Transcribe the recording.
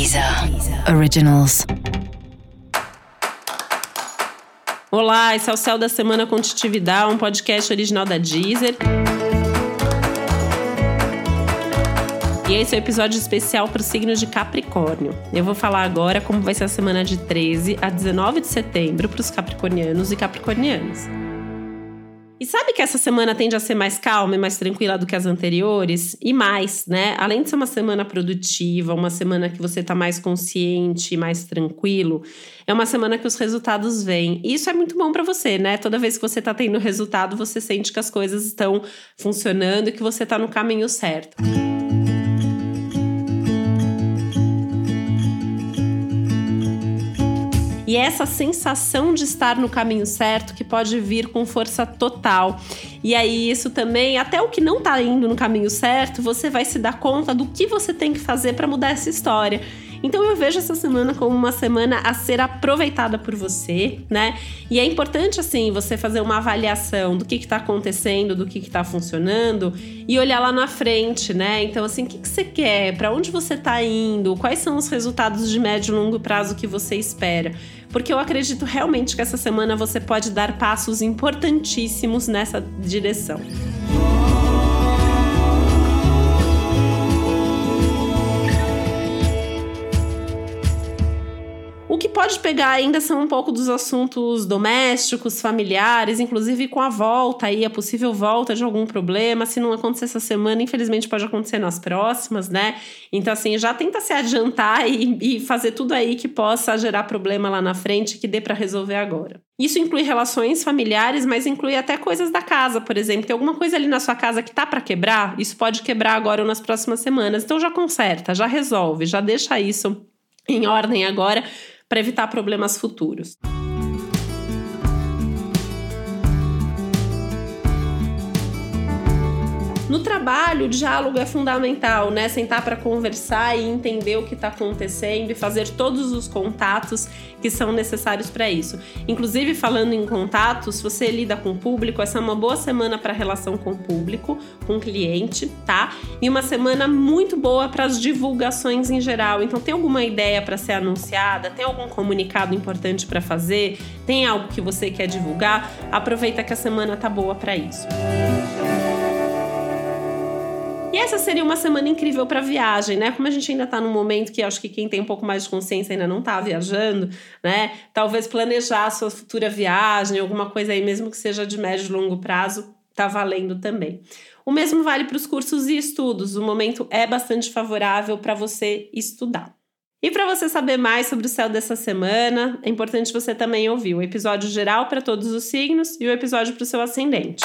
Deezer Originals. Olá, esse é o Céu da Semana com Titividade, um podcast original da Deezer. E esse é o um episódio especial para o signo de Capricórnio. Eu vou falar agora como vai ser a semana de 13 a 19 de setembro para os capricornianos e capricornianas. E sabe que essa semana tende a ser mais calma e mais tranquila do que as anteriores? E mais, né? Além de ser uma semana produtiva, uma semana que você tá mais consciente, mais tranquilo, é uma semana que os resultados vêm. E isso é muito bom para você, né? Toda vez que você tá tendo resultado, você sente que as coisas estão funcionando e que você tá no caminho certo. E é essa sensação de estar no caminho certo que pode vir com força total. E aí, isso também, até o que não tá indo no caminho certo, você vai se dar conta do que você tem que fazer para mudar essa história. Então eu vejo essa semana como uma semana a ser aproveitada por você, né? E é importante, assim, você fazer uma avaliação do que está acontecendo, do que está funcionando e olhar lá na frente, né? Então, assim, o que, que você quer? Para onde você está indo? Quais são os resultados de médio e longo prazo que você espera? Porque eu acredito realmente que essa semana você pode dar passos importantíssimos nessa direção. Pode pegar ainda são um pouco dos assuntos domésticos, familiares, inclusive com a volta aí, a possível volta de algum problema. Se não acontecer essa semana, infelizmente pode acontecer nas próximas, né? Então, assim, já tenta se adiantar e, e fazer tudo aí que possa gerar problema lá na frente, que dê para resolver agora. Isso inclui relações familiares, mas inclui até coisas da casa, por exemplo. Tem alguma coisa ali na sua casa que tá para quebrar? Isso pode quebrar agora ou nas próximas semanas. Então já conserta, já resolve, já deixa isso em ordem agora para evitar problemas futuros. No trabalho, o diálogo é fundamental, né? Sentar para conversar e entender o que está acontecendo e fazer todos os contatos que são necessários para isso. Inclusive, falando em contatos, se você lida com o público, essa é uma boa semana para relação com o público, com o cliente, tá? E uma semana muito boa para as divulgações em geral. Então, tem alguma ideia para ser anunciada? Tem algum comunicado importante para fazer? Tem algo que você quer divulgar? Aproveita que a semana tá boa para isso. E essa seria uma semana incrível para viagem, né? Como a gente ainda está num momento que acho que quem tem um pouco mais de consciência ainda não está viajando, né? Talvez planejar a sua futura viagem, alguma coisa aí, mesmo que seja de médio e longo prazo, tá valendo também. O mesmo vale para os cursos e estudos. O momento é bastante favorável para você estudar. E para você saber mais sobre o céu dessa semana, é importante você também ouvir o episódio geral para todos os signos e o episódio para o seu ascendente.